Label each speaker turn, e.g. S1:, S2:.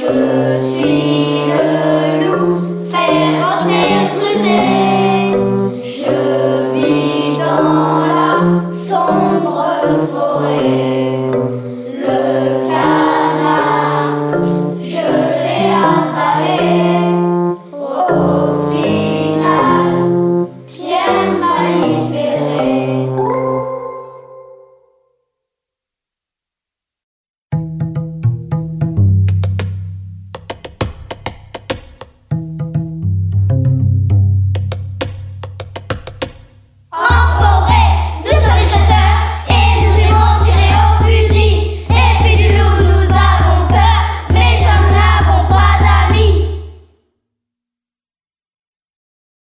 S1: Je suis